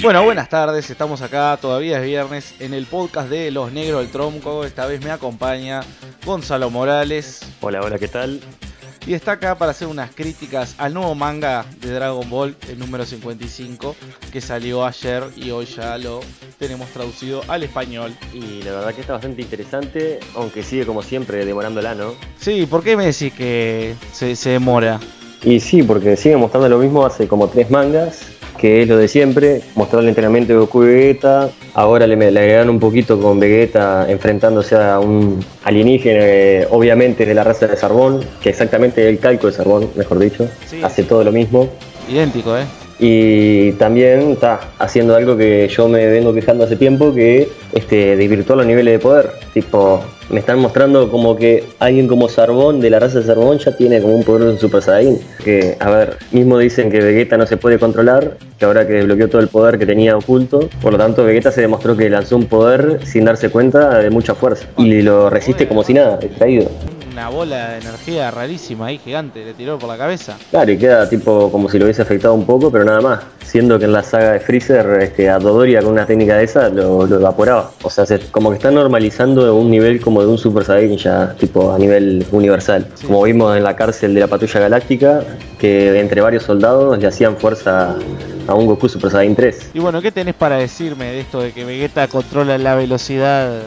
Bueno, buenas tardes, estamos acá, todavía es viernes, en el podcast de Los Negros del Tronco. Esta vez me acompaña Gonzalo Morales. Hola, hola, ¿qué tal? Y está acá para hacer unas críticas al nuevo manga de Dragon Ball, el número 55, que salió ayer y hoy ya lo tenemos traducido al español. Y la verdad que está bastante interesante, aunque sigue como siempre demorándola, ¿no? Sí, ¿por qué me decís que se, se demora? Y sí, porque sigue mostrando lo mismo hace como tres mangas que es lo de siempre, mostrar el entrenamiento de Goku y Vegeta. Ahora le, le agregan un poquito con Vegeta enfrentándose a un alienígena, eh, obviamente de la raza de Sarbón, que exactamente el calco de Sarbón, mejor dicho. Hace todo lo mismo. Idéntico, ¿eh? Y también está haciendo algo que yo me vengo quejando hace tiempo, que este, los niveles de poder. Tipo, me están mostrando como que alguien como Sarbón, de la raza de Sarbón, ya tiene como un poder de Super Saiyan. Que, a ver, mismo dicen que Vegeta no se puede controlar, que ahora que desbloqueó todo el poder que tenía oculto, por lo tanto Vegeta se demostró que lanzó un poder sin darse cuenta de mucha fuerza. Y lo resiste como si nada, extraído una bola de energía rarísima ahí, gigante, le tiró por la cabeza. Claro, y queda tipo como si lo hubiese afectado un poco, pero nada más. Siendo que en la saga de Freezer, este, a Dodoria con una técnica de esa lo, evaporaba. O sea, como que está normalizando un nivel como de un Super Saiyan ya, tipo a nivel universal. Como vimos en la cárcel de la Patrulla Galáctica, que entre varios soldados le hacían fuerza a un Goku Super Saiyan 3. Y bueno, ¿qué tenés para decirme de esto de que Vegeta controla la velocidad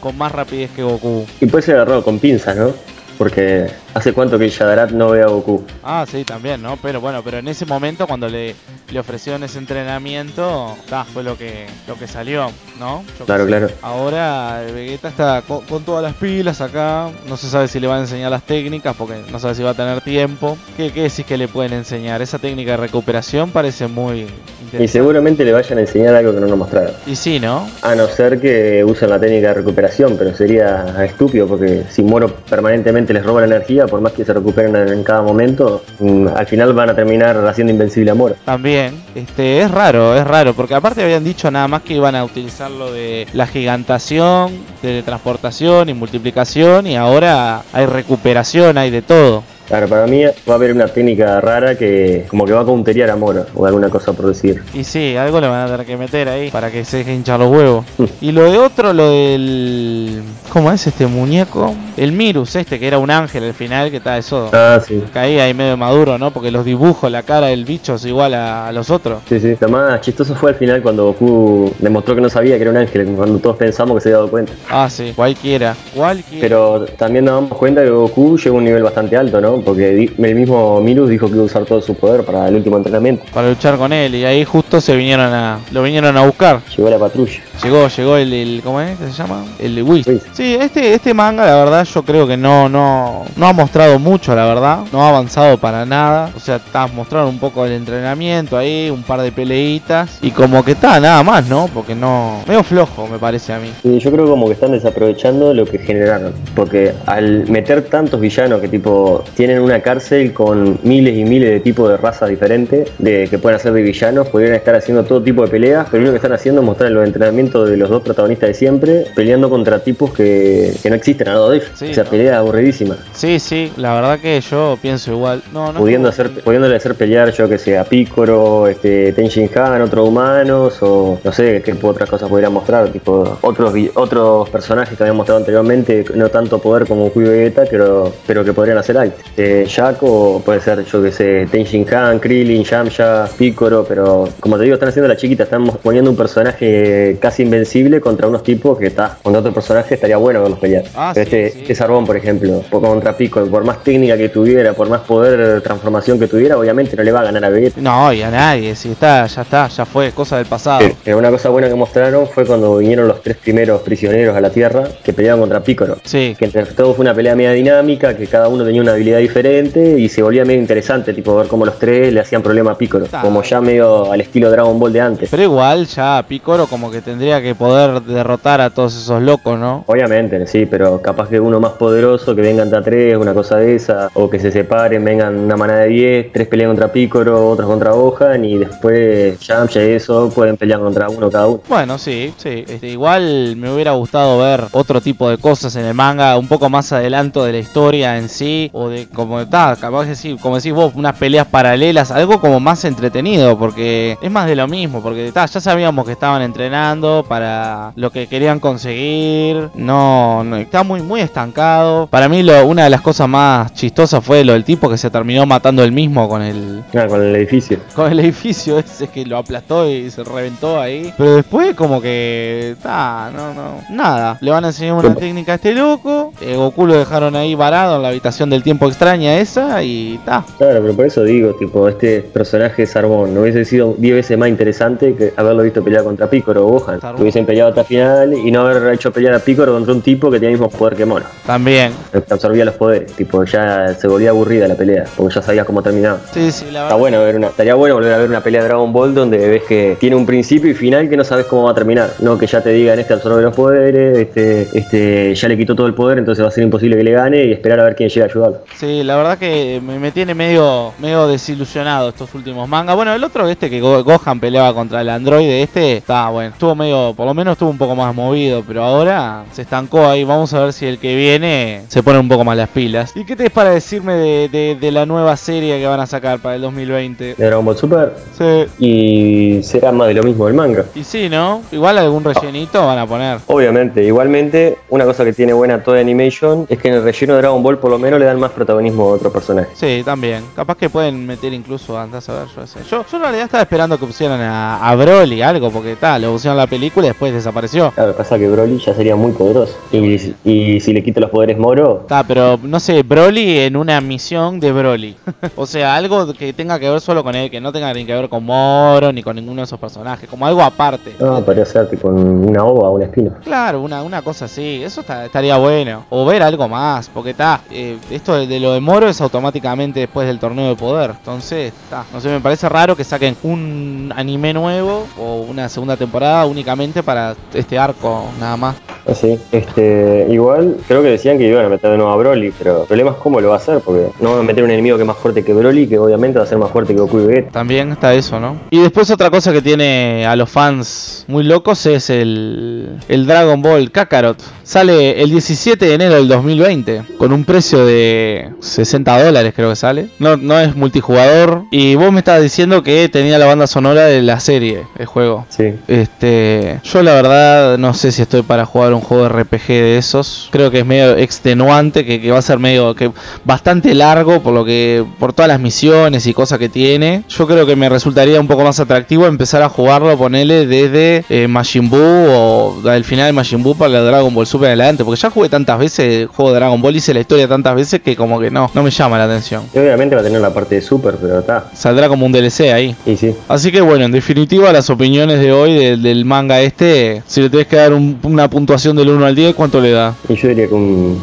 con más rapidez que Goku? Y puede ser agarrado con pinzas, ¿no? Porque hace cuánto que Shadarat no ve a Goku. Ah, sí, también, ¿no? Pero bueno, pero en ese momento cuando le, le ofrecieron ese entrenamiento, fue lo que, lo que salió, ¿no? claro, claro. Ahora Vegeta está con, todas las pilas acá, no se sabe si le van a enseñar las técnicas porque no sabe si va a tener tiempo. ¿Qué, qué decís que le pueden enseñar? Esa técnica de recuperación parece muy interesante. Y seguramente le vayan a enseñar algo que no nos mostraron. Y sí, ¿no? A no ser que usen la técnica de recuperación, pero sería estúpido porque si Moro permanentemente les roba la energía, por más que se recuperen en cada momento, mm, al final van a terminar haciendo invencible a Moro. También, este, es raro, es raro, porque aparte habían dicho nada más que iban a utilizar lo de la gigantación, teletransportación y multiplicación, y ahora hay recuperación, hay de todo. Claro, para mí va a haber una técnica rara que como que va a counterear a Moro o alguna cosa por decir. Y sí, algo le van a tener que meter ahí para que se deje hinchar los huevos. Mm. y lo de otro, lo del... ¿Cómo es este muñeco? El Mirus, este que era un ángel al final, que está eso. Ah, sí. Caía ahí medio maduro, ¿no? Porque los dibujos, la cara del bicho es igual a, los otros. Sí, sí. Lo más chistoso fue al final cuando Goku demostró que no sabía que era un ángel, cuando todos pensamos que se había dado cuenta. Ah, sí. Cualquiera. Cualquiera. Pero también nos damos cuenta que Goku llegó a un nivel bastante alto, ¿no? Porque el mismo Mirus dijo que iba a usar todo su poder para el último entrenamiento. Para luchar con él, y ahí justo se vinieron a. lo vinieron a buscar. Llegó la patrulla. Llegó, llegó el, ¿cómo es? ¿Qué se llama? El Whis. Sí, este, este manga, la verdad, yo creo que no, no, no ha mostrado mucho, la verdad. No ha avanzado para nada. O sea, está mostrando un poco el entrenamiento ahí, un par de peleitas. Y como que está, nada más, ¿no? Porque no. Medio flojo, me parece a mí. Sí, yo creo como que están desaprovechando lo que generaron. Porque al meter tantos villanos que tipo tienen una cárcel con miles y miles de tipos de razas diferentes, de que pueden hacer de villanos, podrían estar haciendo todo tipo de peleas, pero lo que están haciendo es mostrar los entrenamientos de los dos protagonistas de siempre, peleando contra tipos que, no existen a lado de ellos. o sea, pelea aburridísima. Sí, sí, la verdad que yo pienso igual. No, no Pudiendo hacer, pudiéndole hacer pelear, yo que sé, a Picoro, este, Tenshin Han, otros humanos, o no sé qué otras cosas podrían mostrar, tipo otros otros personajes que habían mostrado anteriormente, no tanto poder como y Vegeta, pero, pero que podrían hacer algo. Eh, Jack o puede ser, yo que sé, Tenshin Han, Krillin, Yamcha, Picoro, pero como te digo, están haciendo la chiquita, están poniendo un personaje casi invencible contra unos tipos que está, contra otro personaje estaría bueno verlos pelear. Ah, este, sí, este Sarbón, por ejemplo, contra Picoro, por más técnica que tuviera, por más poder de transformación que tuviera, obviamente no le va a ganar a Vegeta. No, y a nadie, si está, ya está, ya fue, cosa del pasado. Una cosa buena que mostraron fue cuando vinieron los tres primeros prisioneros a la Tierra que peleaban contra Picoro. Sí. Que entre todos fue una pelea media dinámica, que cada uno tenía una habilidad diferente y se volvía medio interesante, tipo ver cómo los tres le hacían problema a Piccolo, como ya medio al estilo Dragon Ball de antes. Pero igual ya Piccolo como que tendría que poder derrotar a todos esos locos, ¿no? Obviamente, sí, pero capaz que uno más poderoso, que vengan a tres, una cosa de esa, o que se separen, vengan una manada de 10, tres pelean contra Piccolo, otros contra Gohan y después Yamcha y eso pueden pelear contra uno cada uno. Bueno, sí, sí. Este, igual me hubiera gustado ver otro tipo de cosas en el manga, un poco más adelanto de la historia en sí, o de como está, capaz de decir, como decís vos, unas peleas paralelas, algo como más entretenido, porque es más de lo mismo, porque ya sabíamos que estaban entrenando para lo que querían conseguir, no, no está muy, muy estancado. Para mí lo, una de las cosas más chistosas fue lo del tipo que se terminó matando él mismo con el... Ah, con el edificio. Con el edificio ese que lo aplastó y se reventó ahí. Pero después como que... está no, no. Nada. Le van a enseñar una técnica a este loco. Eh, Goku lo dejaron ahí varado en la habitación del tiempo extraña esa y está. Claro, pero por eso digo, tipo, este personaje Sarbón no hubiese sido 10 veces más interesante que haberlo visto pelear contra Piccolo o Gohan. Que hubiesen peleado hasta final y no haber hecho pelear a Piccolo contra un tipo que tenía el mismo poder que Mono. También. Que absorbía los poderes. Tipo, ya se volvía aburrida la pelea, porque ya sabías cómo terminaba. Sí, sí, la verdad. Está bueno ver una, estaría bueno volver a ver una pelea de Dragon Ball donde ves que tiene un principio y final que no sabes cómo va a terminar. No que ya te digan este absorbe los poderes, este, este ya le quitó todo el poder, entonces va a ser imposible que le gane y esperar a ver quién llega a ayudarlo. Sí, la verdad que me, tiene medio, medio desilusionado estos últimos mangas. Bueno, el otro este que Gohan peleaba contra el androide este, está bueno, estuvo medio, por lo menos estuvo un poco más movido, pero ahora se estancó ahí. Vamos a ver si el que viene se pone un poco más las pilas. ¿Y qué te es para decirme de, de, la nueva serie que van a sacar para el 2020? ¿De Dragon Ball Super? Sí. Y será más de lo mismo del manga. Y sí, ¿no? Igual algún rellenito van a poner. Obviamente, igualmente, una cosa que tiene buena toda Animation es que en el relleno de Dragon Ball por lo menos le dan más protagonismo a otro personaje. Sí, también. Capaz que pueden meter incluso, andas a ver, yo sé. Yo, yo en realidad estaba esperando que pusieran a, a Broly algo, porque tal, lo pusieron en la película y después desapareció. Claro, pasa que Broly ya sería muy poderoso. Y, y si le quita los poderes Moro. Está, pero no sé, Broly en una misión de Broly. o sea, algo que tenga que ver solo con él, que no tenga ni que ver con Moro ni con ninguno de esos personajes, como algo aparte. No, podría ser tipo una ova o una espina. Claro, una, una cosa así, eso estaría bueno. O ver algo más, porque está, eh, esto de, lo de Moro es automáticamente después del torneo de poder. Entonces, está, no sé, me parece raro que saquen un anime nuevo o una segunda temporada únicamente para este arco, nada más. Así, ah, este, igual creo que decían que iban a meter de nuevo a Broly, pero el problema es cómo lo va a hacer, porque no van a meter un enemigo que es más fuerte que Broly, que obviamente va a ser más fuerte que Goku y Vegeta. También está eso, ¿no? Y después otra cosa que tiene a los fans muy locos es el, el Dragon Ball Kakarot. Sale el 17 de enero del 2020, con un precio de 60 dólares creo que sale. No, no es multijugador. Y vos me estabas diciendo que tenía la banda sonora de la serie, el juego. Sí. Este, yo la verdad no sé si estoy para jugar un juego de RPG de esos. Creo que es medio extenuante, que, va a ser medio que bastante largo por lo que por todas las misiones y cosas que tiene. Yo creo que me resultaría un poco más atractivo empezar a jugarlo, ponerle desde eh, Majin Buu o el final de Majin Buu para el Dragon Ball Super adelante, porque ya jugué tantas veces el juego de Dragon Ball, hice la historia tantas veces que como que no, no me llama la atención. obviamente va a tener la parte de Super, pero está. Saldrá como un DLC ahí. Y sí. Así que bueno, en definitiva las opiniones de hoy del manga este, si le tenés que dar una puntuación del 1 al 10, ¿cuánto le da? Y yo diría que un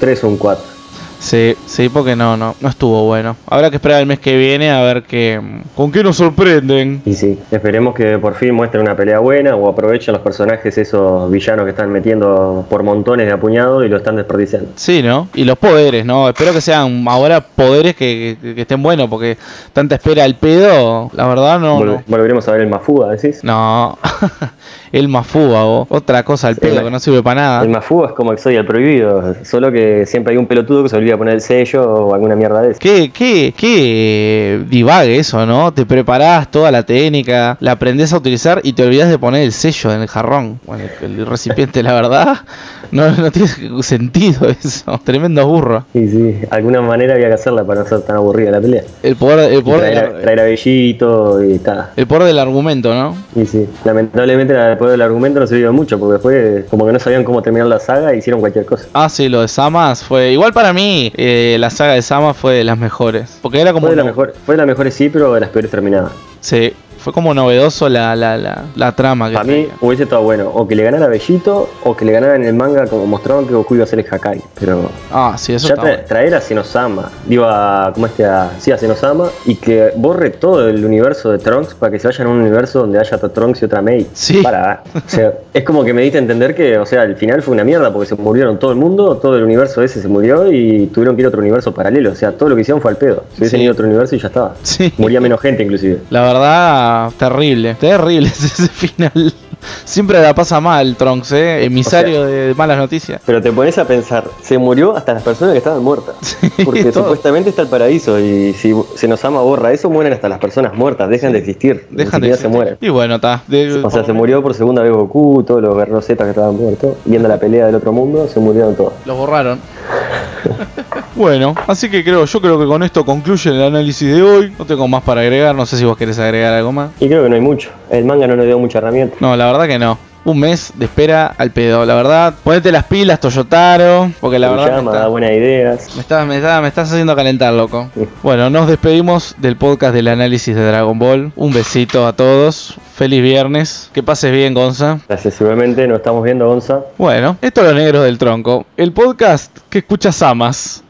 3 o un 4. Sí, sí, porque no, no, no estuvo bueno. Habrá que esperar el mes que viene a ver qué, con qué nos sorprenden. Y sí, esperemos que por fin muestren una pelea buena o aprovechen los personajes esos villanos que están metiendo por montones de apuñados y lo están desperdiciando. Sí, ¿no? Y los poderes, ¿no? Espero que sean ahora poderes que, estén buenos, porque tanta espera al pedo, la verdad no. Volveremos a ver el Mafuga, decís. No. el Mafúa o otra cosa al pedo que no sirve para nada. El Mafúa es como el prohibido, solo que siempre hay un pelotudo que se olvida poner el sello o alguna mierda de eso. Qué, qué, qué divague eso, ¿no? Te preparás toda la técnica, la aprendes a utilizar y te olvidas de poner el sello en el jarrón, bueno, el recipiente, la verdad. No, no tiene sentido eso. Tremendo burro. Sí, sí. Alguna manera había que hacerla para no ser tan aburrida la pelea. El poder, el poder traer, a Bellito y está. El poder del argumento, ¿no? Sí, sí. Lamentablemente el poder del argumento no sirvió mucho porque después como que no sabían cómo terminar la saga e hicieron cualquier cosa. Ah, sí, lo de Samas fue... Igual para mí eh, la saga de Samas fue de las mejores. Porque era como... Fue de, la mejor, fue de las mejores sí, pero de las peores terminadas. Sí, fue como novedoso la, la, la, la trama. Que a mí hubiese estado bueno, o que le ganara Bellito, o que le ganara en el manga como mostraron que Goku iba a ser el Hakai. Pero. Ah, sí, eso ya traer a Senosama, digo a. ¿Cómo este? A, sí, a Senosama, y que borre todo el universo de Trunks para que se vayan a un universo donde haya Trunks y otra Mei. Sí. Para. O sea, es como que me diste a entender que, o sea, al final fue una mierda porque se murieron todo el mundo, todo el universo ese se murió y tuvieron que ir a otro universo paralelo. O sea, todo lo que hicieron fue al pedo. Se hubiesen ido a otro universo y ya estaba. Sí. Moría menos gente, inclusive. La verdad, terrible. Terrible ese final. Siempre la pasa mal, Trunks, ¿eh? Emisario de malas noticias. Pero te pones a pensar, se murió hasta las personas que estaban muertas. porque supuestamente está el paraíso y si se nos ama borra eso, mueren hasta las personas muertas, dejan de existir. Dejan de existir. se mueren. Y bueno, está. O sea, se murió por segunda vez Goku, todos los guerreros que estaban muertos, viendo la pelea del otro mundo, se murieron todos. Los borraron. bueno, así que creo, yo creo que con esto concluye el análisis de hoy. No tengo más para agregar, no sé si vos querés agregar algo más. Y creo que no hay mucho. El manga no nos dio mucha herramienta. No, la verdad que no un mes de espera al pedo. La verdad, ponete las pilas, Toyotaro, porque la verdad. me da buenas ideas. Me estás, me, me estás haciendo calentar, loco. Bueno, nos despedimos del podcast del análisis de Dragon Ball. Un besito a todos. Feliz viernes. Que pases bien, Gonza. Gracias, seguramente nos estamos viendo, Gonza. Bueno, esto es Los Negros del Tronco. El podcast que escuchas amas.